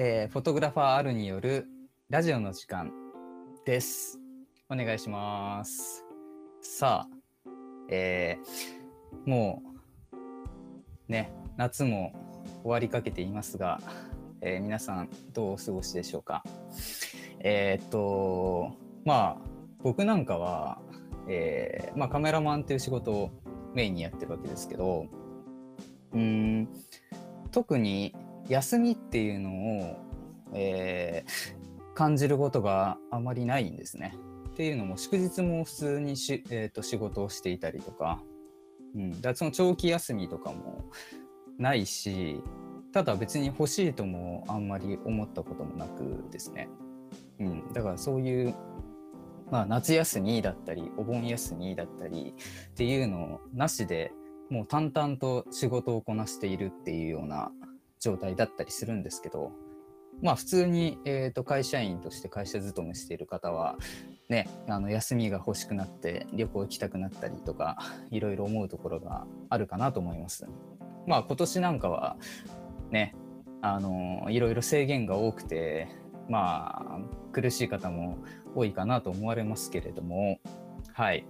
えーフォトグラファー R によるラジオの時間です。お願いします。さあ、えーもう、ね、夏も終わりかけていますが、えー皆さんどうお過ごしでしょうか？えーっと、まあ、僕なんかは、えーまあ、カメラマンっていう仕事をメインにやってるわけですけど、うん、特に休みっていうのを、えー感じることがあまりないんですね。っていうのも祝日も普通にし、えーと仕事をしていたりとか、うん、だからその長期休みとかもないしただ別に欲しいともあんまり思ったこともなくですね、うん、だからそういう、まあ、夏休みだったりお盆休みだったりっていうのなしでもう淡々と仕事をこなしているっていうような状態だったりするんですけどまあ普通に、えー、と会社員として会社勤めしている方はねあの休みが欲しくなって旅行行きたくなったりとかいろいろ思うところがあるかなと思います。まあ今年なんかはねあのいろいろ制限が多くてまあ苦しい方も多いかなと思われますけれどもはい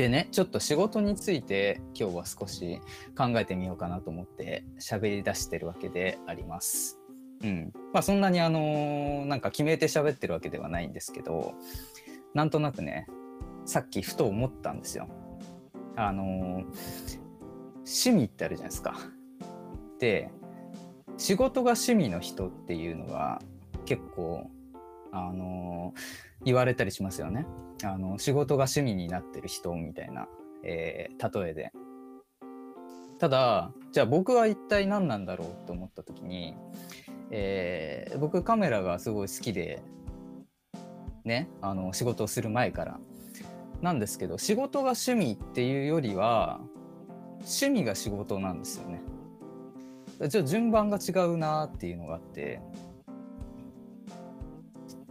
でねちょっと仕事について今日は少し考えてみようかなと思って喋り出してるわけであります。うん、まあそんなにあのなんか決めて喋ってるわけではないんですけどなんとなくねさっきふと思ったんですよ。あの趣味ってあるじゃないですか。で仕事が趣味の人っていうのが結構あの言われたりしますよね。あの仕事が趣味になってる人みたいな、えー例えで。ただじゃあ僕は一体何なんだろうと思った時に、えー僕カメラがすごい好きでねあの仕事をする前からなんですけど仕事が趣味っていうよりは趣味が仕事なんですよね。ちょっと順番が違うなっていうのがあって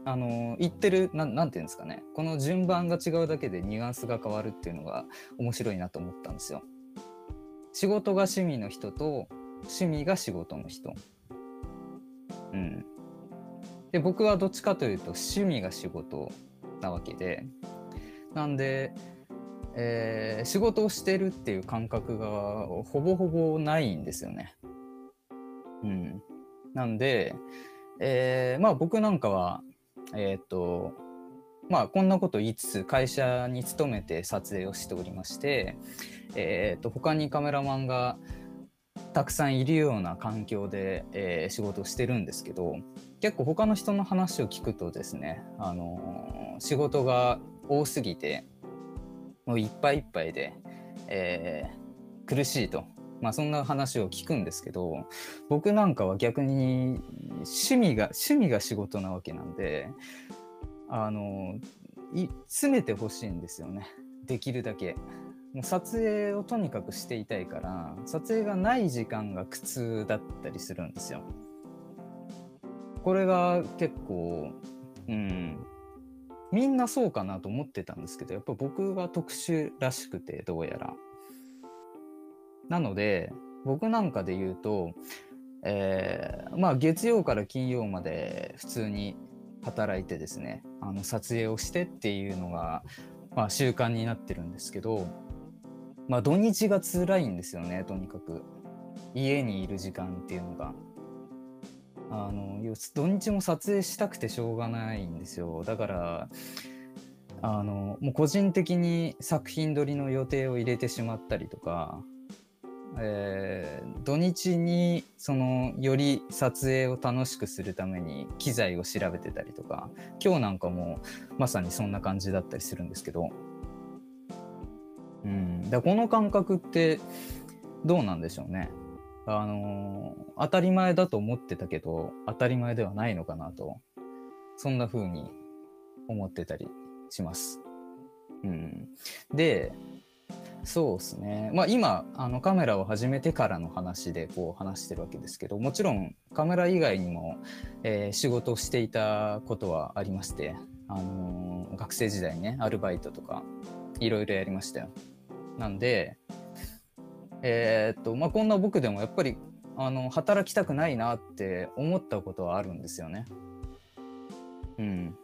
あの言ってるななんていうんですかねこの順番が違うだけでニュアンスが変わるっていうのが面白いなと思ったんですよ。仕事が趣味の人と趣味が仕事の人。うん。で僕はどっちかというと趣味が仕事なわけでなんで、えー仕事をしてるっていう感覚がほぼほぼないんですよね。うん。なんで、えーまあ僕なんかは、えーと、まあこんなこと言いつつ会社に勤めて撮影をしておりまして、えーと他にカメラマンがたくさんいるような環境で、えー仕事をしてるんですけど結構他の人の話を聞くとですね、あのー仕事が多すぎてもういっぱいいっぱいで、えー苦しいと、まあ、そんな話を聞くんですけど僕なんかは逆に趣味が趣味が仕事なわけなんであのい詰めてほしいんですよねできるだけ。もう撮影をとにかくしていたいから撮影がない時間が苦痛だったりするんですよ。これが結構うんみんなそうかなと思ってたんですけどやっぱ僕は特殊らしくてどうやら。なので僕なんかで言うと、えーまあ月曜から金曜まで普通に働いてですねあの撮影をしてっていうのが、まあ、習慣になってるんですけど、まあ、土日が辛いんですよねとにかく家にいる時間っていうのが。あの土日も撮影したくてしょうがないんですよだからあのもう個人的に作品撮りの予定を入れてしまったりとか、えー土日にそのより撮影を楽しくするために機材を調べてたりとか今日なんかもまさにそんな感じだったりするんですけど、うん、だこの感覚ってどうなんでしょうね。あのー当たり前だと思ってたけど当たり前ではないのかなとそんな風に思ってたりします。うん、でそうですねまあ今あのカメラを始めてからの話でこう話してるわけですけどもちろんカメラ以外にも、えー仕事をしていたことはありまして、あのー学生時代ねアルバイトとかいろいろやりましたよ。なんでえーっとまあこんな僕でもやっぱりあの働きたくないなって思ったことはあるんですよね。うん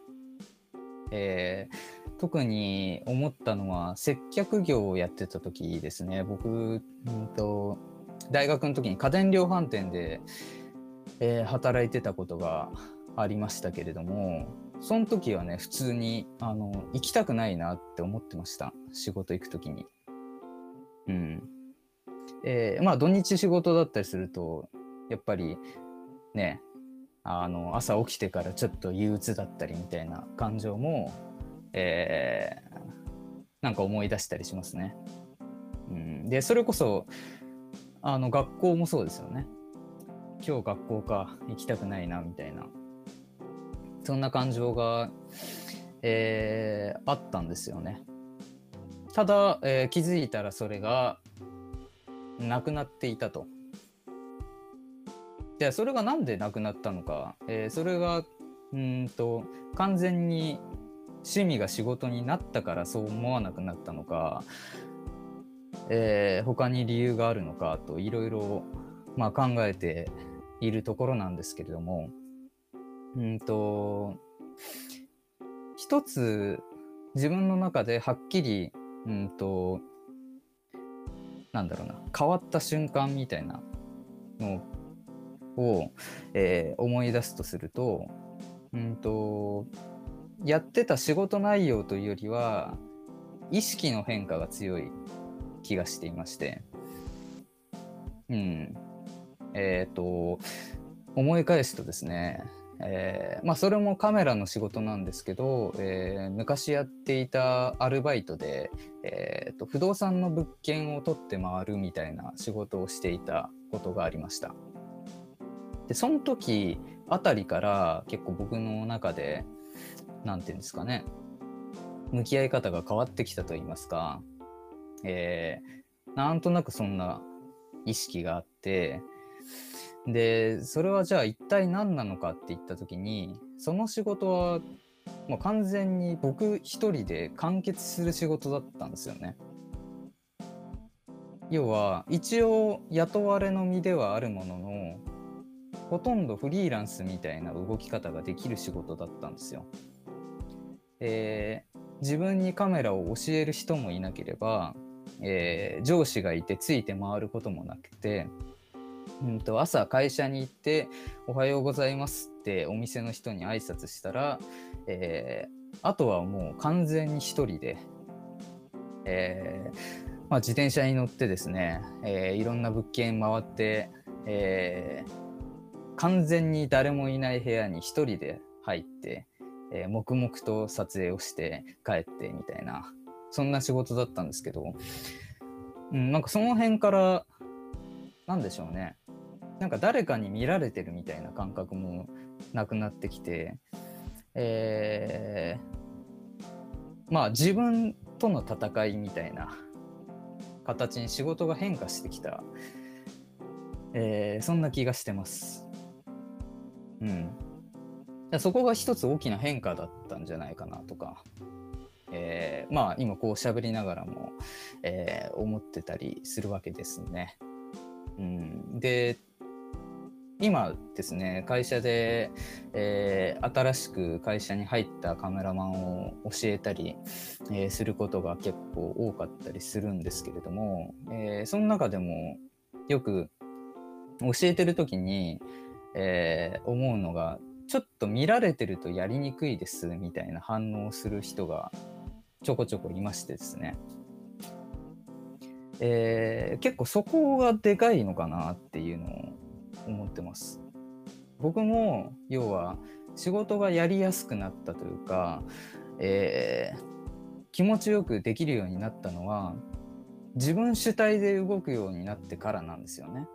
えー、特に思ったのは接客業をやってた時ですね。僕、うんと、大学の時に家電量販店で、えー、働いてたことがありましたけれどもその時はね普通にあの行きたくないなって思ってました。仕事行く時に。うん。えー、まあ土日仕事だったりするとやっぱりねあの朝起きてからちょっと憂鬱だったりみたいな感情も、えー、なんか思い出したりしますね。うん、でそれこそあの学校もそうですよね。今日学校か行きたくないなみたいなそんな感情が、えー、あったんですよね。ただ、えー、気づいたらそれがなくなっていたと。じゃあそれが何でなくなったのか、えー、それがうんと完全に趣味が仕事になったからそう思わなくなったのか、えー、他に理由があるのかといろいろ考えているところなんですけれどもうんと一つ自分の中ではっきりうんとなんだろうな変わった瞬間みたいなのを、えー、思い出すとするとうんとやってた仕事内容というよりは意識の変化が強い気がしていましてうんえっ、と思い返すとですねえー、まあそれもカメラの仕事なんですけど、えー、昔やっていたアルバイトで、えーと、不動産の物件を取って回るみたいな仕事をしていたことがありました。でその時あたりから結構僕の中で何て言うんですかね向き合い方が変わってきたと言いますか、えー、なんとなくそんな意識があってでそれはじゃあ一体何なのかって言った時にその仕事はもう完全に僕一人で完結する仕事だったんですよね。要は一応雇われの身ではあるもののほとんどフリーランスみたいな動き方ができる仕事だったんですよ。えー、自分にカメラを教える人もいなければ、えー、上司がいてついて回ることもなくてうんと朝会社に行って「おはようございます」ってお店の人に挨拶したら、えー、あとはもう完全に一人で、えーまあ、自転車に乗ってですね、えー、いろんな物件回って、えー、完全に誰もいない部屋に一人で入って、えー、黙々と撮影をして帰ってみたいなそんな仕事だったんですけど、うん、なんかその辺からなんでしょうねなんか誰かに見られてるみたいな感覚もなくなってきて、えー、まあ自分との戦いみたいな形に仕事が変化してきた、えー、そんな気がしてます。うん。そこが一つ大きな変化だったんじゃないかなとか、えー、まあ今こう喋りながらも、えー、思ってたりするわけですね。うん、で今ですね会社で、えー、新しく会社に入ったカメラマンを教えたり、えー、することが結構多かったりするんですけれども、えー、その中でもよく教えてる時に、え思うのがちょっと見られてるとやりにくいですみたいな反応をする人がちょこちょこいましてですね。えー、結構そこがでかいのかなっていうのを思ってます。僕も要は仕事がやりやすくなったというか、えー、気持ちよくできるようになったのは自分主体で動くようになってからなんですよね。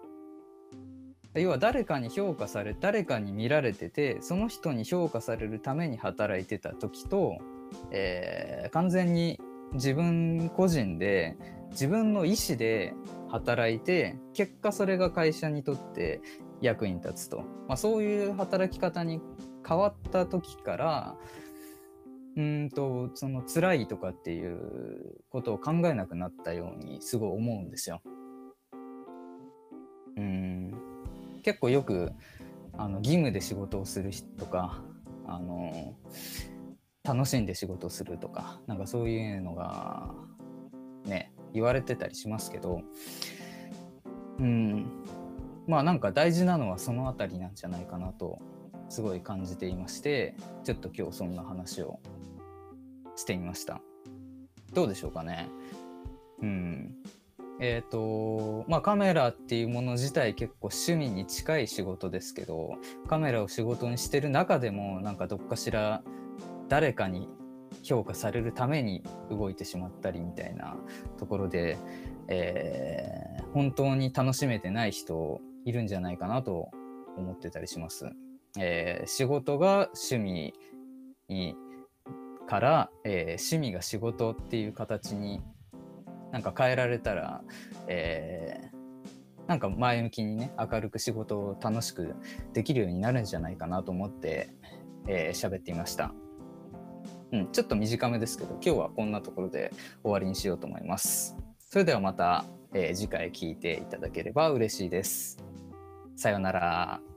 要は誰かに評価され誰かに見られててその人に評価されるために働いてた時と、えー、完全に自分個人で自分の意思で働いて結果それが会社にとって役に立つと、まあ、そういう働き方に変わった時からうんとその辛いとかっていうことを考えなくなったようにすごい思うんですよ。結構よくあの義務で仕事をする人とかあの楽しんで仕事をするとかなんかそういうのがね言われてたりしますけどうん。まあなんか大事なのはその辺りなんじゃないかなとすごい感じていましてちょっと今日そんな話をしてみました。どうでしょうかね。うん。え、ー、とまあカメラっていうもの自体結構趣味に近い仕事ですけどカメラを仕事にしてる中でもなんかどっかしら誰かに評価されるために動いてしまったりみたいなところで、えー、本当に楽しめてない人いるんじゃないかなと思ってたりします。えー、仕事が趣味にから、えー、趣味が仕事っていう形になんか変えられたら、えー、なんか前向きにね明るく仕事を楽しくできるようになるんじゃないかなと思って喋、えー、っていました。うん、ちょっと短めですけど今日はこんなところで終わりにしようと思います。それではまた、えー、次回聞いていただければ嬉しいです。さようなら。